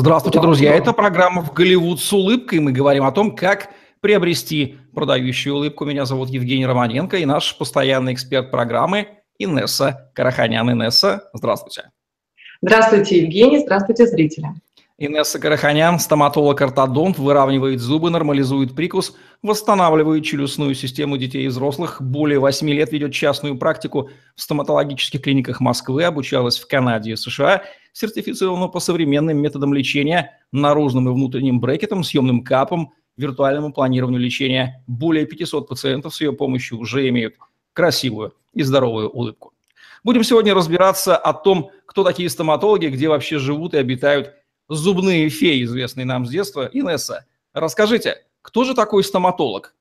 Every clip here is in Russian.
Здравствуйте, друзья. Это программа «В Голливуд с улыбкой». Мы говорим о том, как приобрести продающую улыбку. Меня зовут Евгений Романенко и наш постоянный эксперт программы Инесса Караханян. Инесса, здравствуйте. Здравствуйте, Евгений. Здравствуйте, зрители. Инесса Караханян, стоматолог-ортодонт, выравнивает зубы, нормализует прикус, восстанавливает челюстную систему детей и взрослых. Более 8 лет ведет частную практику в стоматологических клиниках Москвы, обучалась в Канаде и США, сертифицирована по современным методам лечения, наружным и внутренним брекетом, съемным капом, виртуальному планированию лечения. Более 500 пациентов с ее помощью уже имеют красивую и здоровую улыбку. Будем сегодня разбираться о том, кто такие стоматологи, где вообще живут и обитают зубные феи, известные нам с детства. Инесса, расскажите, кто же такой стоматолог?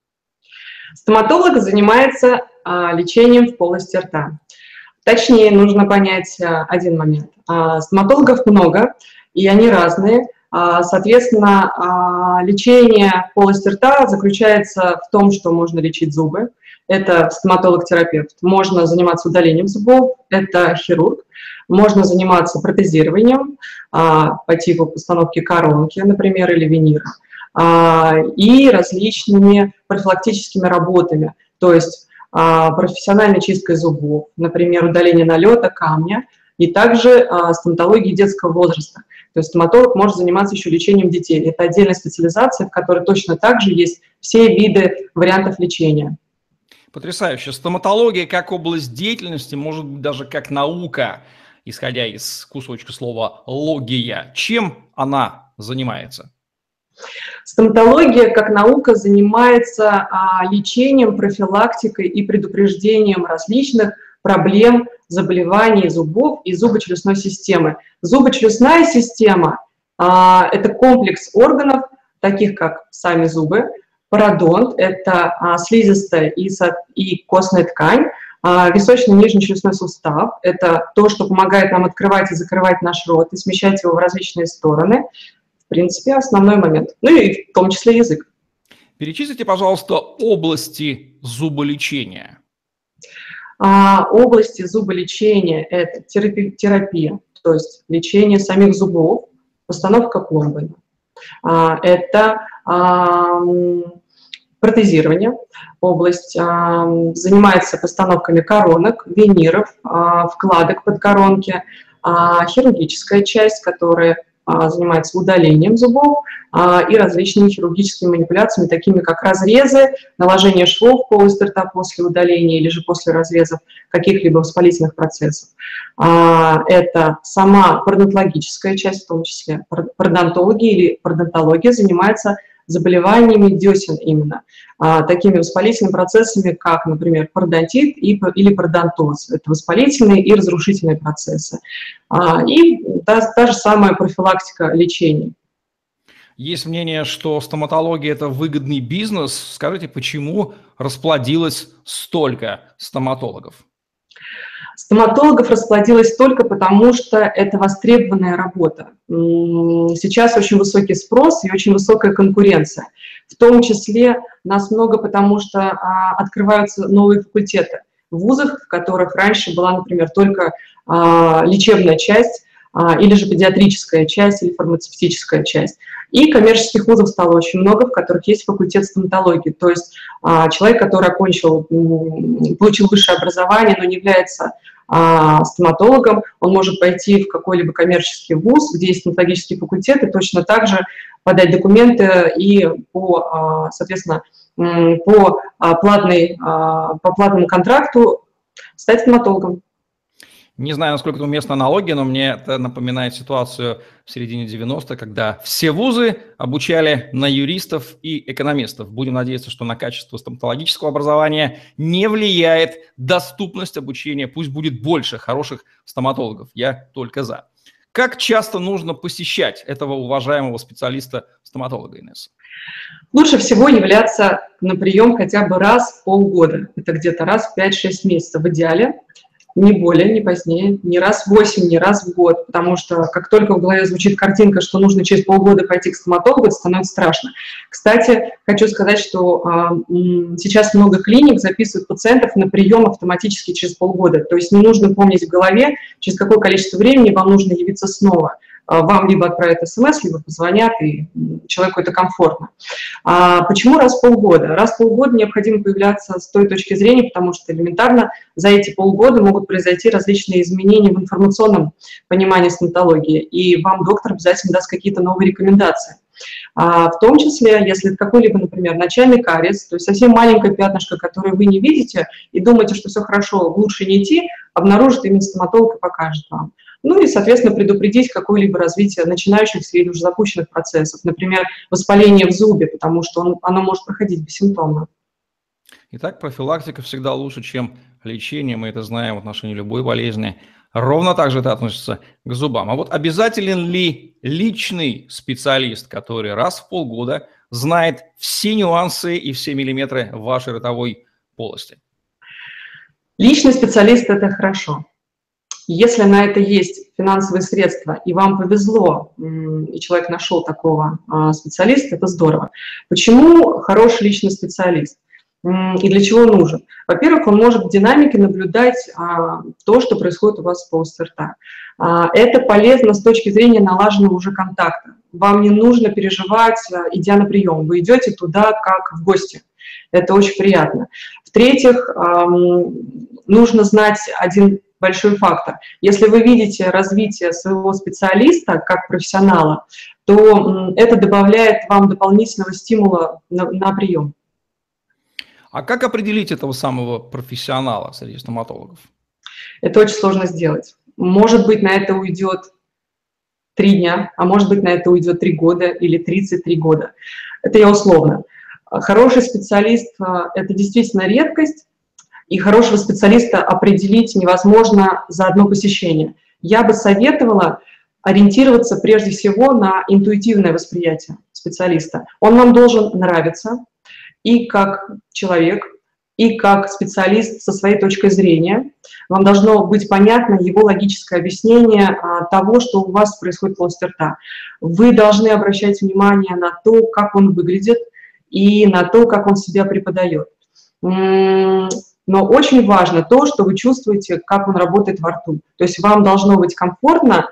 Стоматолог занимается а, лечением в полости рта. Точнее, нужно понять а, один момент. А, стоматологов много, и они разные. А, соответственно, а, лечение полости рта заключается в том, что можно лечить зубы. Это стоматолог-терапевт. Можно заниматься удалением зубов, это хирург. Можно заниматься протезированием по типу постановки коронки, например, или винира, и различными профилактическими работами, то есть профессиональной чисткой зубов, например, удаление налета, камня, и также а, стоматологией детского возраста. То есть стоматолог может заниматься еще лечением детей. Это отдельная специализация, в которой точно так же есть все виды вариантов лечения. Потрясающе. Стоматология как область деятельности, может быть, даже как наука – исходя из кусочка слова «логия». Чем она занимается? Стоматология как наука занимается а, лечением, профилактикой и предупреждением различных проблем, заболеваний зубов и зубочелюстной системы. Зубочелюстная система а, – это комплекс органов, таких как сами зубы, пародонт – это а, слизистая и, костная ткань, а, височный нижний челюстной сустав – это то, что помогает нам открывать и закрывать наш рот и смещать его в различные стороны. В принципе, основной момент. Ну и в том числе язык. Перечислите, пожалуйста, области зуболечения. А, области зуболечения – это терапия, терапия, то есть лечение самих зубов, постановка пломбы. А, это а, протезирование, область а, занимается постановками коронок, виниров, а, вкладок под коронки, а, хирургическая часть, которая занимается удалением зубов и различными хирургическими манипуляциями, такими как разрезы, наложение швов в полость рта после удаления или же после разрезов каких-либо воспалительных процессов. Это сама пародонтологическая часть, в том числе пародонтологи или пародонтология занимается заболеваниями десен именно, а, такими воспалительными процессами, как, например, пародонтит или пародонтоз. Это воспалительные и разрушительные процессы. А, и та, та же самая профилактика лечения. Есть мнение, что стоматология – это выгодный бизнес. Скажите, почему расплодилось столько стоматологов? Стоматологов расплодилось только потому, что это востребованная работа. Сейчас очень высокий спрос и очень высокая конкуренция. В том числе нас много, потому что а, открываются новые факультеты в вузах, в которых раньше была, например, только а, лечебная часть, или же педиатрическая часть, или фармацевтическая часть. И коммерческих вузов стало очень много, в которых есть факультет стоматологии. То есть а, человек, который окончил, получил высшее образование, но не является а, стоматологом, он может пойти в какой-либо коммерческий вуз, где есть стоматологический факультет, и точно так же подать документы и по, соответственно, по, платной, по платному контракту стать стоматологом. Не знаю, насколько это уместна аналогия, но мне это напоминает ситуацию в середине 90-х, когда все вузы обучали на юристов и экономистов. Будем надеяться, что на качество стоматологического образования не влияет доступность обучения. Пусть будет больше хороших стоматологов. Я только за. Как часто нужно посещать этого уважаемого специалиста-стоматолога, Инесса? Лучше всего являться на прием хотя бы раз в полгода. Это где-то раз в 5-6 месяцев в идеале не более, не позднее, не раз в 8, не раз в год, потому что как только в голове звучит картинка, что нужно через полгода пойти к стоматологу, это становится страшно. Кстати, хочу сказать, что а, сейчас много клиник записывают пациентов на прием автоматически через полгода, то есть не нужно помнить в голове, через какое количество времени вам нужно явиться снова. Вам либо отправят смс, либо позвонят, и человеку это комфортно. А почему раз в полгода? Раз в полгода необходимо появляться с той точки зрения, потому что элементарно за эти полгода могут произойти различные изменения в информационном понимании стоматологии, и вам доктор обязательно даст какие-то новые рекомендации. А, в том числе, если это какой-либо, например, начальный кариес, то есть совсем маленькое пятнышко, которое вы не видите, и думаете, что все хорошо, лучше не идти, обнаружит именно стоматолог и покажет вам. Ну и, соответственно, предупредить какое-либо развитие начинающихся или уже запущенных процессов, например, воспаление в зубе, потому что он, оно может проходить бессимптомно. Итак, профилактика всегда лучше, чем лечение, мы это знаем в отношении любой болезни. Ровно так же это относится к зубам. А вот обязателен ли личный специалист, который раз в полгода знает все нюансы и все миллиметры вашей ротовой полости? Личный специалист – это хорошо. Если на это есть финансовые средства, и вам повезло, и человек нашел такого а, специалиста, это здорово. Почему хороший личный специалист? И для чего нужен? Во-первых, он может в динамике наблюдать а, то, что происходит у вас полости рта. А, это полезно с точки зрения налаженного уже контакта. Вам не нужно переживать, идя на прием. Вы идете туда как в гости. Это очень приятно. В-третьих, нужно знать один большой фактор. Если вы видите развитие своего специалиста как профессионала, то это добавляет вам дополнительного стимула на, на прием. А как определить этого самого профессионала среди стоматологов? Это очень сложно сделать. Может быть, на это уйдет три дня, а может быть, на это уйдет три года или 33 года. Это я условно. Хороший специалист а, – это действительно редкость, и хорошего специалиста определить невозможно за одно посещение. Я бы советовала ориентироваться прежде всего на интуитивное восприятие специалиста. Он вам должен нравиться, и как человек, и как специалист со своей точкой зрения. Вам должно быть понятно его логическое объяснение а, того, что у вас происходит в полости рта. Вы должны обращать внимание на то, как он выглядит, и на то, как он себя преподает. Но очень важно то, что вы чувствуете, как он работает во рту. То есть вам должно быть комфортно,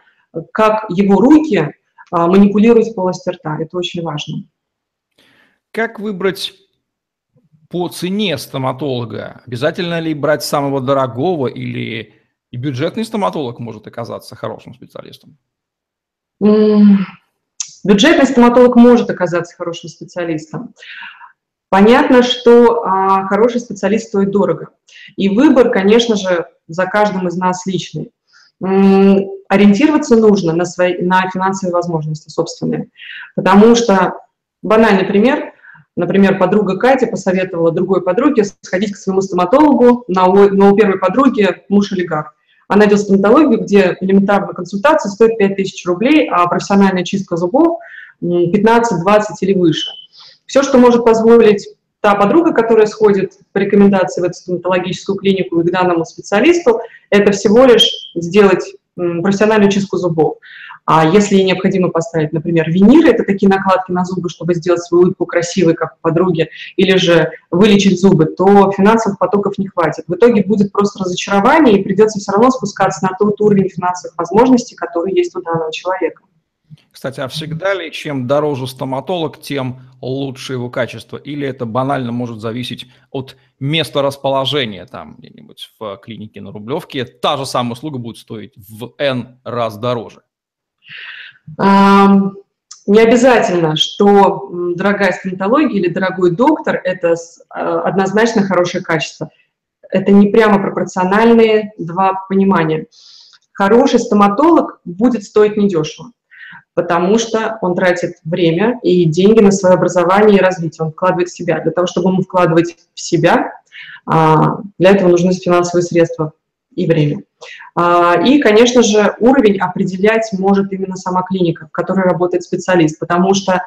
как его руки а, манипулируют полостью рта. Это очень важно. Как выбрать по цене стоматолога, обязательно ли брать самого дорогого или и бюджетный стоматолог может оказаться хорошим специалистом? Бюджетный стоматолог может оказаться хорошим специалистом. Понятно, что а, хороший специалист стоит дорого. И выбор, конечно же, за каждым из нас личный. Ориентироваться нужно на, свои, на финансовые возможности собственные. Потому что, банальный пример, Например, подруга Катя посоветовала другой подруге сходить к своему стоматологу, но у первой подруги муж олигарх. Она идет в стоматологию, где элементарная консультация стоит 5000 рублей, а профессиональная чистка зубов 15, 20 или выше. Все, что может позволить та подруга, которая сходит по рекомендации в эту стоматологическую клинику и к данному специалисту, это всего лишь сделать профессиональную чистку зубов. А если необходимо поставить, например, виниры, это такие накладки на зубы, чтобы сделать свою улыбку красивой, как у подруги, или же вылечить зубы, то финансовых потоков не хватит. В итоге будет просто разочарование, и придется все равно спускаться на тот уровень финансовых возможностей, который есть у данного человека. Кстати, а всегда ли чем дороже стоматолог, тем лучше его качество? Или это банально может зависеть от места расположения там где-нибудь в клинике на Рублевке? Та же самая услуга будет стоить в N раз дороже. Не обязательно, что дорогая стоматология или дорогой доктор – это а, однозначно хорошее качество. Это не прямо пропорциональные два понимания. Хороший стоматолог будет стоить недешево, потому что он тратит время и деньги на свое образование и развитие. Он вкладывает в себя. Для того, чтобы ему вкладывать в себя, а, для этого нужны финансовые средства и время. А, и, конечно же, уровень определять может именно сама клиника, в которой работает специалист, потому что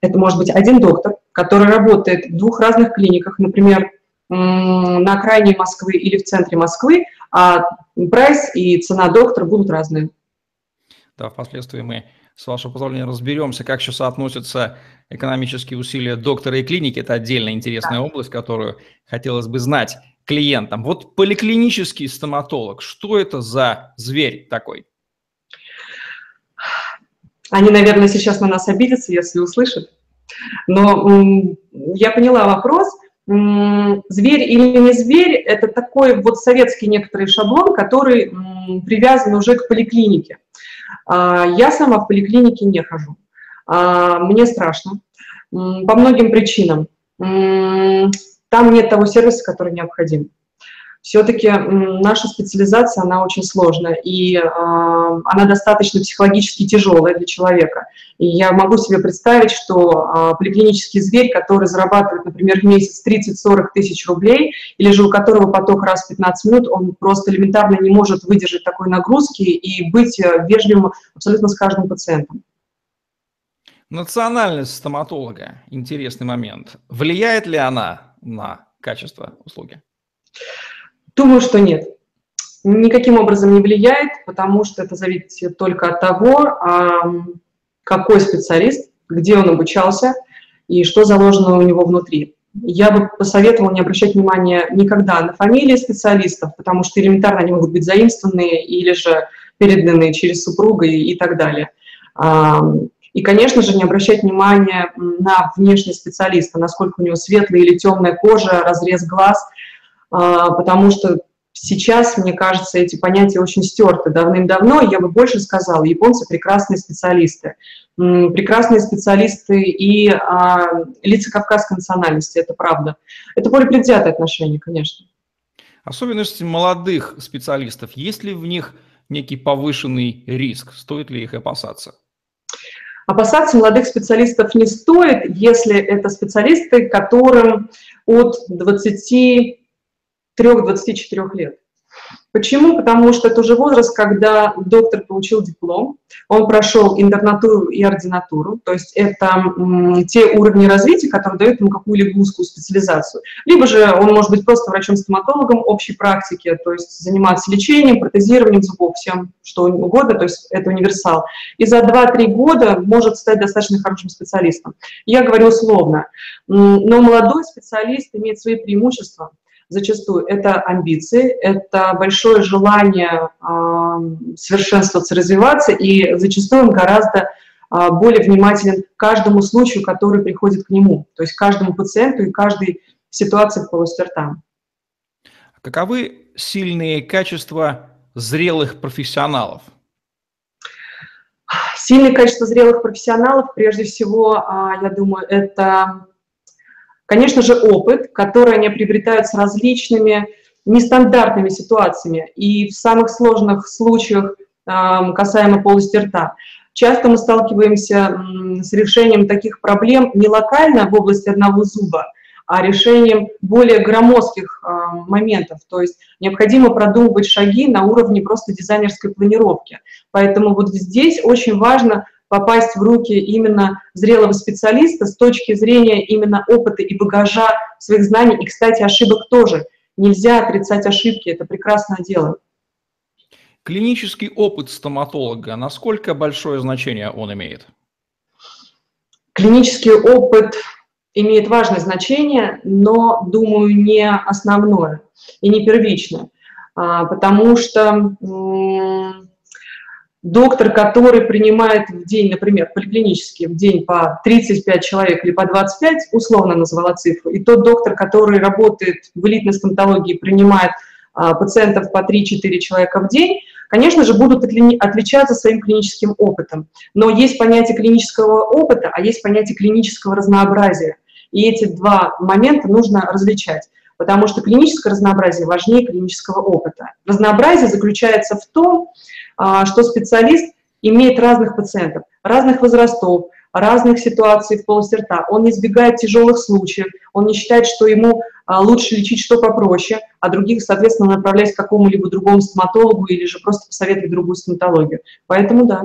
это может быть один доктор, который работает в двух разных клиниках, например, на окраине Москвы или в центре Москвы, а прайс и цена доктора будут разные. Да, впоследствии мы, с вашего позволения, разберемся, как еще соотносятся экономические усилия доктора и клиники. Это отдельная интересная да. область, которую хотелось бы знать клиентам. Вот поликлинический стоматолог, что это за зверь такой? Они, наверное, сейчас на нас обидятся, если услышат. Но я поняла вопрос. Зверь или не зверь – это такой вот советский некоторый шаблон, который привязан уже к поликлинике. А, я сама в поликлинике не хожу. А, мне страшно по многим причинам. Там нет того сервиса, который необходим все-таки наша специализация, она очень сложная, и э, она достаточно психологически тяжелая для человека. И я могу себе представить, что э, поликлинический зверь, который зарабатывает, например, в месяц 30-40 тысяч рублей, или же у которого поток раз в 15 минут, он просто элементарно не может выдержать такой нагрузки и быть э, вежливым абсолютно с каждым пациентом. Национальность стоматолога – интересный момент. Влияет ли она на качество услуги? Думаю, что нет. Никаким образом не влияет, потому что это зависит только от того, какой специалист, где он обучался и что заложено у него внутри. Я бы посоветовала не обращать внимания никогда на фамилии специалистов, потому что элементарно они могут быть заимствованные или же переданные через супруга и, так далее. И, конечно же, не обращать внимания на внешний специалиста, насколько у него светлая или темная кожа, разрез глаз – потому что сейчас, мне кажется, эти понятия очень стерты давным-давно. Я бы больше сказала, японцы прекрасные специалисты. Прекрасные специалисты и а, лица кавказской национальности, это правда. Это более предвзятое отношение, конечно. Особенности молодых специалистов, есть ли в них некий повышенный риск? Стоит ли их опасаться? Опасаться молодых специалистов не стоит, если это специалисты, которым от 20 3-24 лет. Почему? Потому что это уже возраст, когда доктор получил диплом, он прошел интернатуру и ординатуру, то есть это те уровни развития, которые дают ему какую-либо узкую специализацию. Либо же он может быть просто врачом-стоматологом общей практики, то есть заниматься лечением, протезированием зубов, всем что угодно, то есть это универсал. И за 2-3 года может стать достаточно хорошим специалистом. Я говорю условно, но молодой специалист имеет свои преимущества – зачастую это амбиции, это большое желание э, совершенствоваться, развиваться, и зачастую он гораздо э, более внимателен к каждому случаю, который приходит к нему, то есть каждому пациенту и каждой ситуации в полости рта. Каковы сильные качества зрелых профессионалов? Сильные качества зрелых профессионалов, прежде всего, а, я думаю, это Конечно же, опыт, который они приобретают с различными нестандартными ситуациями и в самых сложных случаях касаемо полости рта. Часто мы сталкиваемся с решением таких проблем не локально в области одного зуба, а решением более громоздких моментов. То есть необходимо продумывать шаги на уровне просто дизайнерской планировки. Поэтому вот здесь очень важно попасть в руки именно зрелого специалиста с точки зрения именно опыта и багажа своих знаний. И, кстати, ошибок тоже. Нельзя отрицать ошибки, это прекрасное дело. Клинический опыт стоматолога, насколько большое значение он имеет? Клинический опыт имеет важное значение, но, думаю, не основное и не первичное, а, потому что доктор, который принимает в день, например, поликлинический, в день по 35 человек или по 25, условно называла цифру, и тот доктор, который работает в элитной стоматологии, принимает а, пациентов по 3-4 человека в день, конечно же, будут отличаться своим клиническим опытом. Но есть понятие клинического опыта, а есть понятие клинического разнообразия. И эти два момента нужно различать потому что клиническое разнообразие важнее клинического опыта. Разнообразие заключается в том, а, что специалист имеет разных пациентов, разных возрастов, разных ситуаций в полости рта. Он не избегает тяжелых случаев, он не считает, что ему а, лучше лечить что попроще, а других, соответственно, направлять к какому-либо другому стоматологу или же просто посоветовать другую стоматологию. Поэтому да.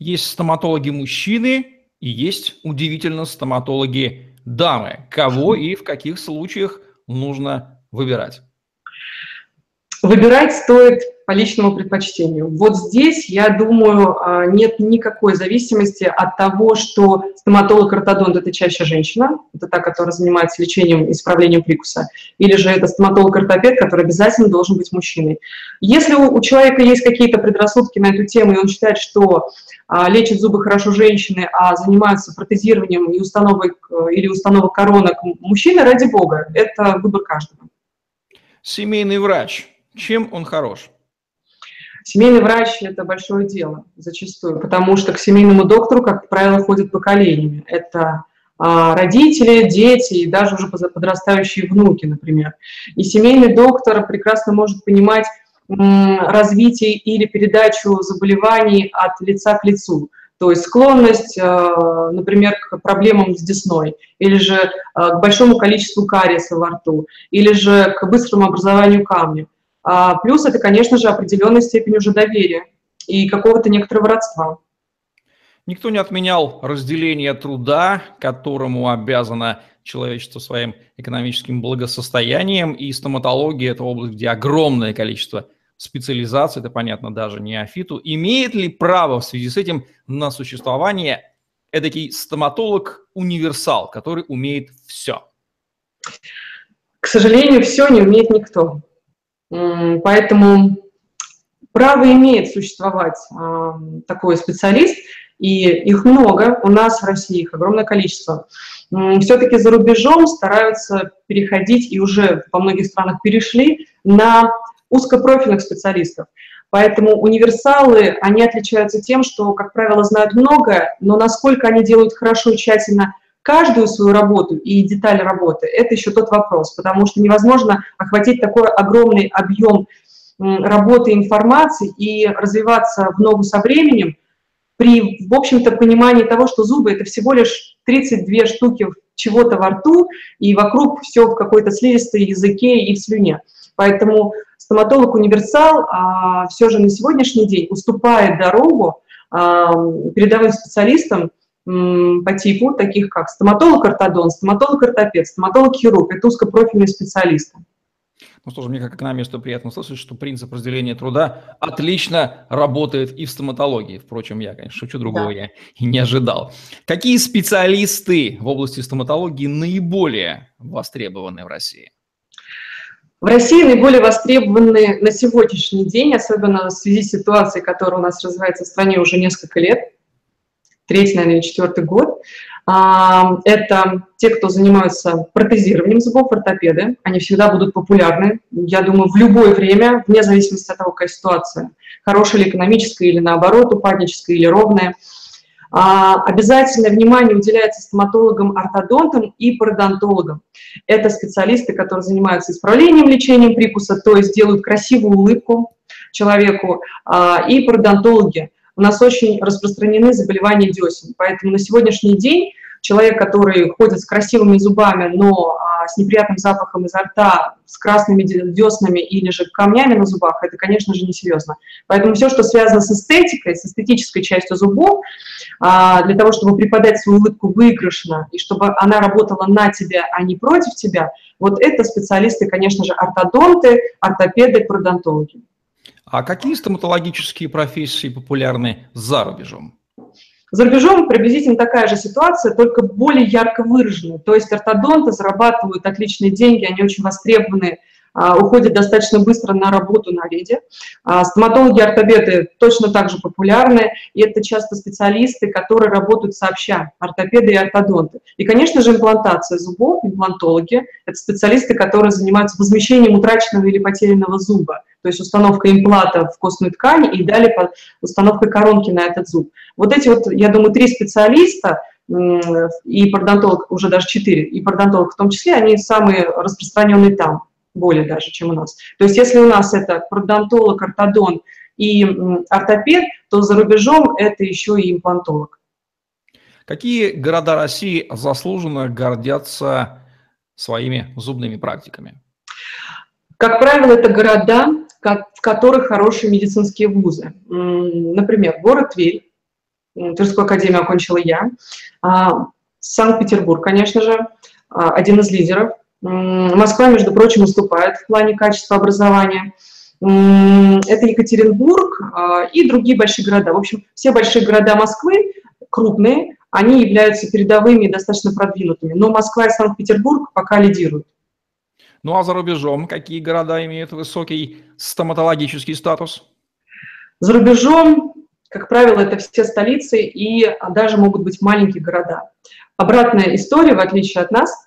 Есть стоматологи-мужчины и есть, удивительно, стоматологи-дамы. Кого и в каких случаях нужно выбирать? Выбирать стоит по личному предпочтению. Вот здесь, я думаю, а, нет никакой зависимости от того, что стоматолог-ортодонт – это чаще женщина, это та, которая занимается лечением и исправлением прикуса, или же это стоматолог-ортопед, который обязательно должен быть мужчиной. Если у, человека есть какие-то предрассудки на эту тему, и он считает, что а, лечат зубы хорошо женщины, а занимаются протезированием и установкой или установок коронок мужчины, ради бога, это выбор каждого. Семейный врач. Чем он хорош? Семейный врач – это большое дело зачастую, потому что к семейному доктору, как правило, ходят поколениями. Это а, родители, дети и даже уже подрастающие внуки, например. И семейный доктор прекрасно может понимать развитие или передачу заболеваний от лица к лицу. То есть склонность, а, например, к проблемам с десной, или же а, к большому количеству кариеса во рту, или же к быстрому образованию камня. А плюс это, конечно же, определенная степень уже доверия и какого-то некоторого родства. Никто не отменял разделение труда, которому обязано человечество своим экономическим благосостоянием, и стоматология – это область, где огромное количество специализаций, это понятно даже не неофиту. Имеет ли право в связи с этим на существование эдакий стоматолог-универсал, который умеет все? К сожалению, все не умеет никто. Поэтому право имеет существовать а, такой специалист, и их много, у нас в России их огромное количество. Все-таки за рубежом стараются переходить, и уже во многих странах перешли, на узкопрофильных специалистов. Поэтому универсалы, они отличаются тем, что, как правило, знают многое, но насколько они делают хорошо и тщательно каждую свою работу и деталь работы, это еще тот вопрос, потому что невозможно охватить такой огромный объем работы информации и развиваться в ногу со временем при, в общем-то, понимании того, что зубы – это всего лишь 32 штуки чего-то во рту, и вокруг все в какой-то слизистой языке и в слюне. Поэтому стоматолог-универсал а, все же на сегодняшний день уступает дорогу а, передовым специалистам, по типу, таких как стоматолог-ортодон, стоматолог-ортопед, стоматолог-хирург. Это узкопрофильные специалисты. Ну что ж, мне как экономисту приятно слышать, что принцип разделения труда отлично работает и в стоматологии. Впрочем, я, конечно, шучу, другого да. я и не ожидал. Какие специалисты в области стоматологии наиболее востребованы в России? В России наиболее востребованы на сегодняшний день, особенно в связи с ситуацией, которая у нас развивается в стране уже несколько лет, третий, наверное, четвертый год. А, это те, кто занимаются протезированием зубов, ортопеды. Они всегда будут популярны, я думаю, в любое время, вне зависимости от того, какая ситуация. Хорошая ли экономическая, или наоборот, упадническая, или ровная. А, обязательное внимание уделяется стоматологам, ортодонтам и пародонтологам. Это специалисты, которые занимаются исправлением, лечением прикуса, то есть делают красивую улыбку человеку, а, и пародонтологи – у нас очень распространены заболевания десен. Поэтому на сегодняшний день человек, который ходит с красивыми зубами, но а, с неприятным запахом изо рта, с красными деснами или же камнями на зубах, это, конечно же, несерьезно. Поэтому все, что связано с эстетикой, с эстетической частью зубов, а, для того, чтобы преподать свою улыбку выигрышно, и чтобы она работала на тебя, а не против тебя, вот это специалисты, конечно же, ортодонты, ортопеды, пародонтологи. А какие стоматологические профессии популярны за рубежом? За рубежом приблизительно такая же ситуация, только более ярко выраженная. То есть ортодонты зарабатывают отличные деньги, они очень востребованы уходят достаточно быстро на работу на ряде. А, стоматологи ортопеды точно так же популярны, и это часто специалисты, которые работают сообща, ортопеды и ортодонты. И, конечно же, имплантация зубов, имплантологи – это специалисты, которые занимаются возмещением утраченного или потерянного зуба, то есть установка импланта в костную ткань и далее установка коронки на этот зуб. Вот эти вот, я думаю, три специалиста – и пародонтолог, уже даже четыре, и пародонтолог в том числе, они самые распространенные там более даже, чем у нас. То есть если у нас это пародонтолог, ортодон и ортопед, то за рубежом это еще и имплантолог. Какие города России заслуженно гордятся своими зубными практиками? Как правило, это города, в которых хорошие медицинские вузы. Например, город Тверь, Тверскую академию окончила я, а, Санкт-Петербург, конечно же, а, один из лидеров – Москва, между прочим, уступает в плане качества образования. это Екатеринбург а, и другие большие города. В общем, все большие города Москвы, крупные, они являются передовыми и достаточно продвинутыми. Но Москва и Санкт-Петербург пока лидируют. Ну а за рубежом какие города имеют высокий стоматологический статус? За рубежом, как правило, это все столицы и даже могут быть маленькие города. Обратная история, в отличие от нас,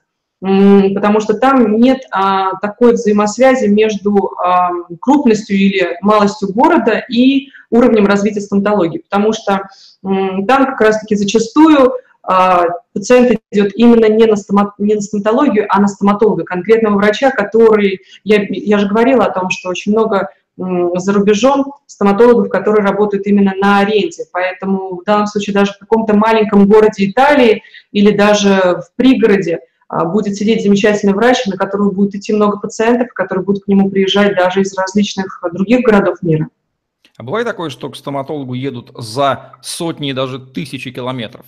потому что там нет а, такой взаимосвязи между а, крупностью или малостью города и уровнем развития стоматологии, потому что м, там как раз-таки зачастую а, пациент идет именно не на, стомат, не на стоматологию, а на стоматолога, конкретного врача, который, я, я же говорила о том, что очень много за рубежом стоматологов, которые работают именно на аренде. Поэтому в данном случае даже в каком-то маленьком городе Италии или даже в пригороде будет сидеть замечательный врач, на которого будет идти много пациентов, которые будут к нему приезжать даже из различных других городов мира. А бывает такое, что к стоматологу едут за сотни и даже тысячи километров?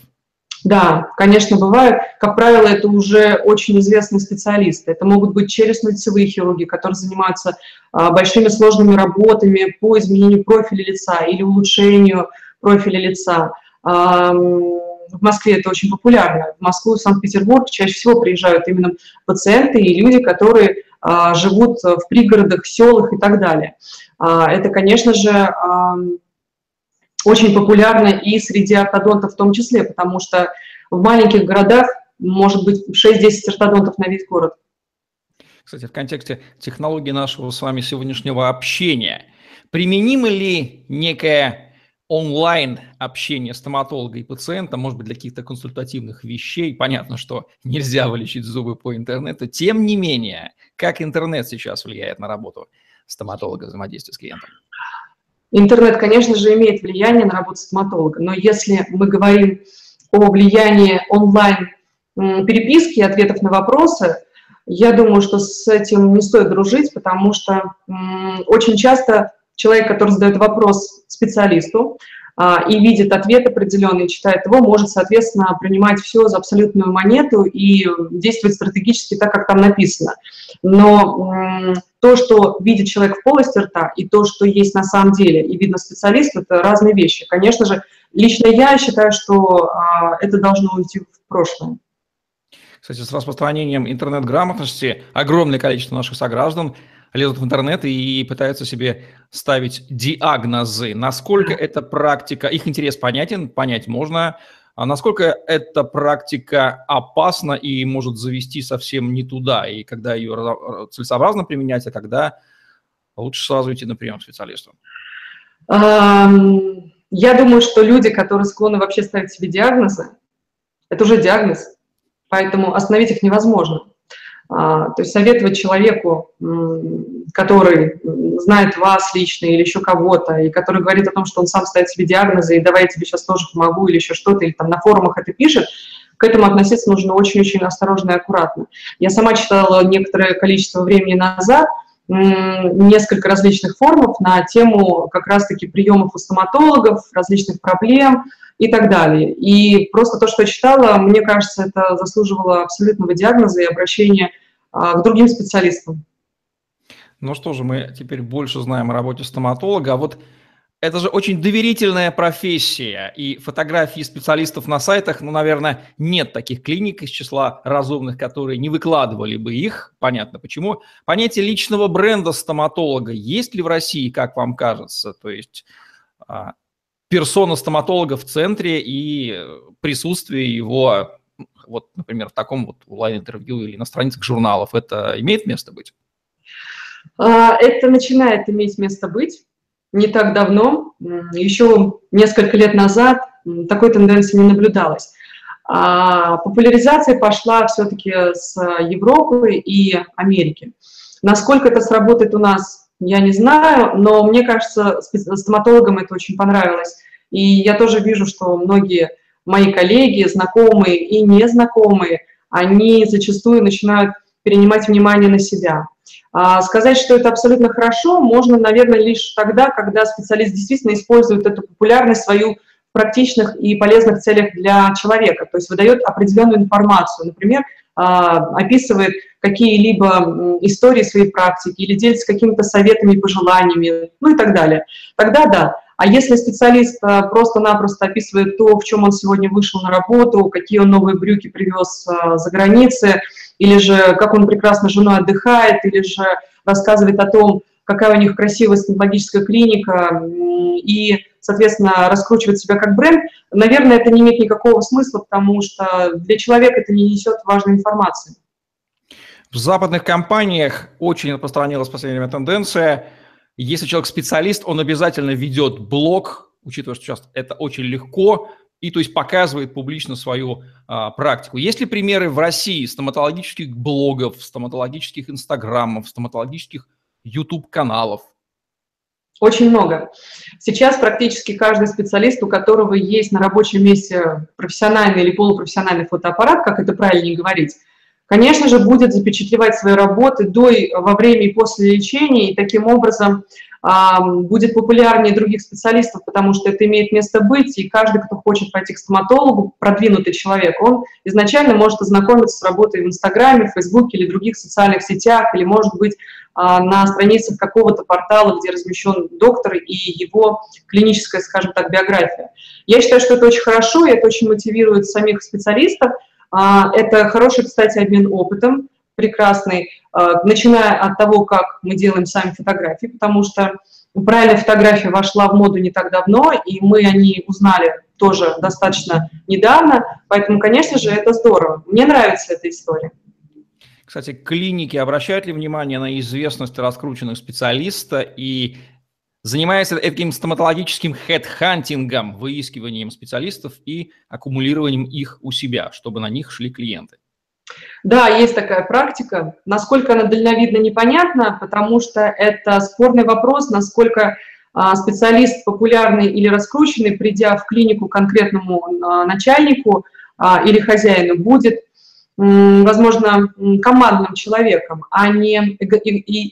Да, конечно, бывают. Как правило, это уже очень известные специалисты. Это могут быть челюстно-лицевые хирурги, которые занимаются а, большими сложными работами по изменению профиля лица или улучшению профиля лица. А, в Москве это очень популярно. В Москву и Санкт-Петербург чаще всего приезжают именно пациенты и люди, которые а, живут в пригородах, селах и так далее. А, это, конечно же, а, очень популярно и среди ортодонтов в том числе, потому что в маленьких городах может быть 6-10 ортодонтов на весь город. Кстати, в контексте технологии нашего с вами сегодняшнего общения, применимо ли некое онлайн общение стоматолога и пациента, может быть, для каких-то консультативных вещей. Понятно, что нельзя вылечить зубы по интернету. Тем не менее, как интернет сейчас влияет на работу стоматолога, взаимодействие с клиентом? Интернет, конечно же, имеет влияние на работу стоматолога, но если мы говорим о влиянии онлайн переписки и ответов на вопросы, я думаю, что с этим не стоит дружить, потому что очень часто человек, который задает вопрос специалисту а, и видит ответ определенный, читает его, может, соответственно, принимать все за абсолютную монету и действовать стратегически так, как там написано. Но то, что видит человек в полости рта, и то, что есть на самом деле, и видно специалист, это разные вещи. Конечно же, лично я считаю, что а, это должно уйти в прошлое. Кстати, с распространением интернет-грамотности огромное количество наших сограждан лезут в интернет и пытаются себе ставить диагнозы. Насколько эта практика, их интерес понятен, понять можно, а насколько эта практика опасна и может завести совсем не туда, и когда ее целесообразно применять, а когда лучше сразу идти на прием к специалисту? Я думаю, что люди, которые склонны вообще ставить себе диагнозы, это уже диагноз, поэтому остановить их невозможно. А, то есть советовать человеку, который знает вас лично или еще кого-то, и который говорит о том, что он сам ставит себе диагнозы, и давай я тебе сейчас тоже помогу, или еще что-то, или там на форумах это пишет, к этому относиться нужно очень-очень осторожно и аккуратно. Я сама читала некоторое количество времени назад несколько различных форумов на тему как раз-таки приемов у стоматологов, различных проблем и так далее. И просто то, что я читала, мне кажется, это заслуживало абсолютного диагноза и обращения а, к другим специалистам. Ну что же, мы теперь больше знаем о работе стоматолога. А вот это же очень доверительная профессия, и фотографии специалистов на сайтах, ну, наверное, нет таких клиник из числа разумных, которые не выкладывали бы их, понятно почему. Понятие личного бренда стоматолога есть ли в России, как вам кажется? То есть а, персона стоматолога в центре и присутствие его, вот, например, в таком вот онлайн-интервью или на страницах журналов, это имеет место быть? А, это начинает иметь место быть не так давно, еще несколько лет назад такой тенденции не наблюдалось. А популяризация пошла все-таки с Европы и Америки. Насколько это сработает у нас, я не знаю, но мне кажется, стоматологам это очень понравилось. И я тоже вижу, что многие мои коллеги, знакомые и незнакомые, они зачастую начинают перенимать внимание на себя. А сказать, что это абсолютно хорошо, можно, наверное, лишь тогда, когда специалист действительно использует эту популярность свою в практичных и полезных целях для человека, то есть выдает определенную информацию, например, описывает какие-либо истории своей практики или делится какими-то советами и пожеланиями, ну и так далее. Тогда да. А если специалист просто-напросто описывает то, в чем он сегодня вышел на работу, какие он новые брюки привез за границы, или же как он прекрасно с женой отдыхает, или же рассказывает о том, какая у них красивая стоматологическая клиника, и, соответственно, раскручивать себя как бренд, наверное, это не имеет никакого смысла, потому что для человека это не несет важной информации. В западных компаниях очень распространилась в последнее время тенденция, если человек специалист, он обязательно ведет блог, учитывая, что сейчас это очень легко, и то есть показывает публично свою а, практику. Есть ли примеры в России стоматологических блогов, стоматологических инстаграмов, стоматологических YouTube-каналов? Очень много. Сейчас практически каждый специалист, у которого есть на рабочем месте профессиональный или полупрофессиональный фотоаппарат, как это правильнее говорить, конечно же, будет запечатлевать свои работы до, во время и после лечения, и таким образом будет популярнее других специалистов, потому что это имеет место быть, и каждый, кто хочет пойти к стоматологу, продвинутый человек, он изначально может ознакомиться с работой в Инстаграме, в Фейсбуке или других социальных сетях, или, может быть, а, на страницах какого-то портала, где размещен доктор и его клиническая, скажем так, биография. Я считаю, что это очень хорошо, и это очень мотивирует самих специалистов. А, это хороший, кстати, обмен опытом, прекрасный, а, начиная от того, как мы делаем сами фотографии, потому что правильная фотография вошла в моду не так давно, и мы о ней узнали тоже достаточно недавно, поэтому, конечно же, это здорово. Мне нравится эта история. Кстати, клиники обращают ли внимание на известность раскрученных специалиста и занимаются этим стоматологическим хедхантингом, выискиванием специалистов и аккумулированием их у себя, чтобы на них шли клиенты? Да, есть такая практика. Насколько она дальновидна, непонятно, потому что это спорный вопрос, насколько а, специалист популярный или раскрученный, придя в клинику конкретному а, начальнику а, или хозяину, будет возможно, командным человеком, а не,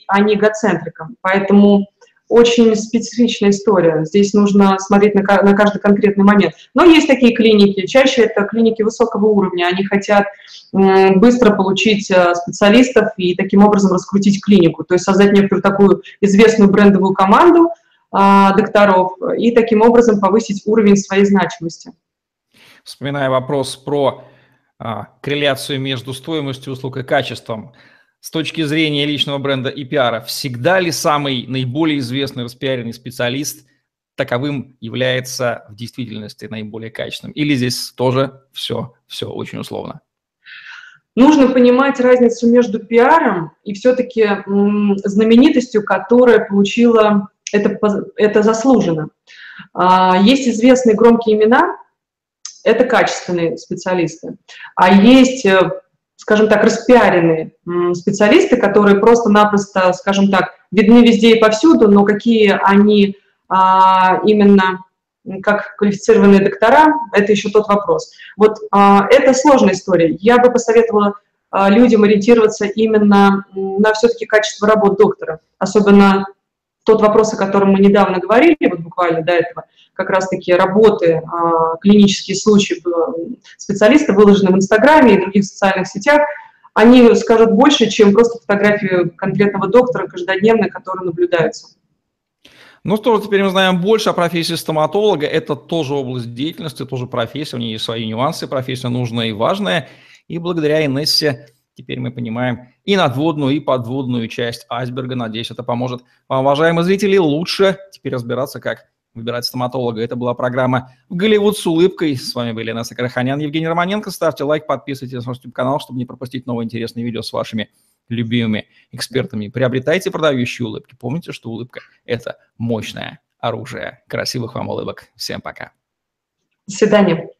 а не эгоцентриком. Поэтому очень специфичная история. Здесь нужно смотреть на, на каждый конкретный момент. Но есть такие клиники. Чаще это клиники высокого уровня. Они хотят быстро получить э, специалистов и таким образом раскрутить клинику. То есть создать некоторую такую известную брендовую команду а, докторов и таким образом повысить уровень своей значимости. Вспоминая вопрос про а, корреляцию между стоимостью услуг и качеством. С точки зрения личного бренда и пиара, всегда ли самый наиболее известный распиаренный специалист таковым является в действительности наиболее качественным? Или здесь тоже все, все очень условно? Нужно понимать разницу между пиаром и все-таки знаменитостью, которая получила это, это заслуженно. А, есть известные громкие имена, это качественные специалисты. А есть, э, скажем так, распиаренные специалисты, которые просто-напросто, скажем так, видны везде и повсюду, но какие они а, именно как квалифицированные доктора, это еще тот вопрос. Вот а, это сложная история. Я бы посоветовала а, людям ориентироваться именно на все-таки качество работ доктора, особенно тот вопрос, о котором мы недавно говорили, вот буквально до этого, как раз-таки работы, а, клинические случаи специалиста выложены в Инстаграме и других социальных сетях, они скажут больше, чем просто фотографии конкретного доктора каждодневно, которые наблюдаются. Ну что, теперь мы знаем больше о профессии стоматолога. Это тоже область деятельности, тоже профессия, у нее есть свои нюансы, профессия нужная и важная. И благодаря Инессе Теперь мы понимаем и надводную, и подводную часть айсберга. Надеюсь, это поможет вам, уважаемые зрители, лучше теперь разбираться, как выбирать стоматолога. Это была программа «В Голливуд с улыбкой». С вами были Инесса Караханян, Евгений Романенко. Ставьте лайк, подписывайтесь на наш YouTube-канал, чтобы не пропустить новые интересные видео с вашими любимыми экспертами. Приобретайте продающие улыбки. Помните, что улыбка – это мощное оружие. Красивых вам улыбок. Всем пока. До свидания.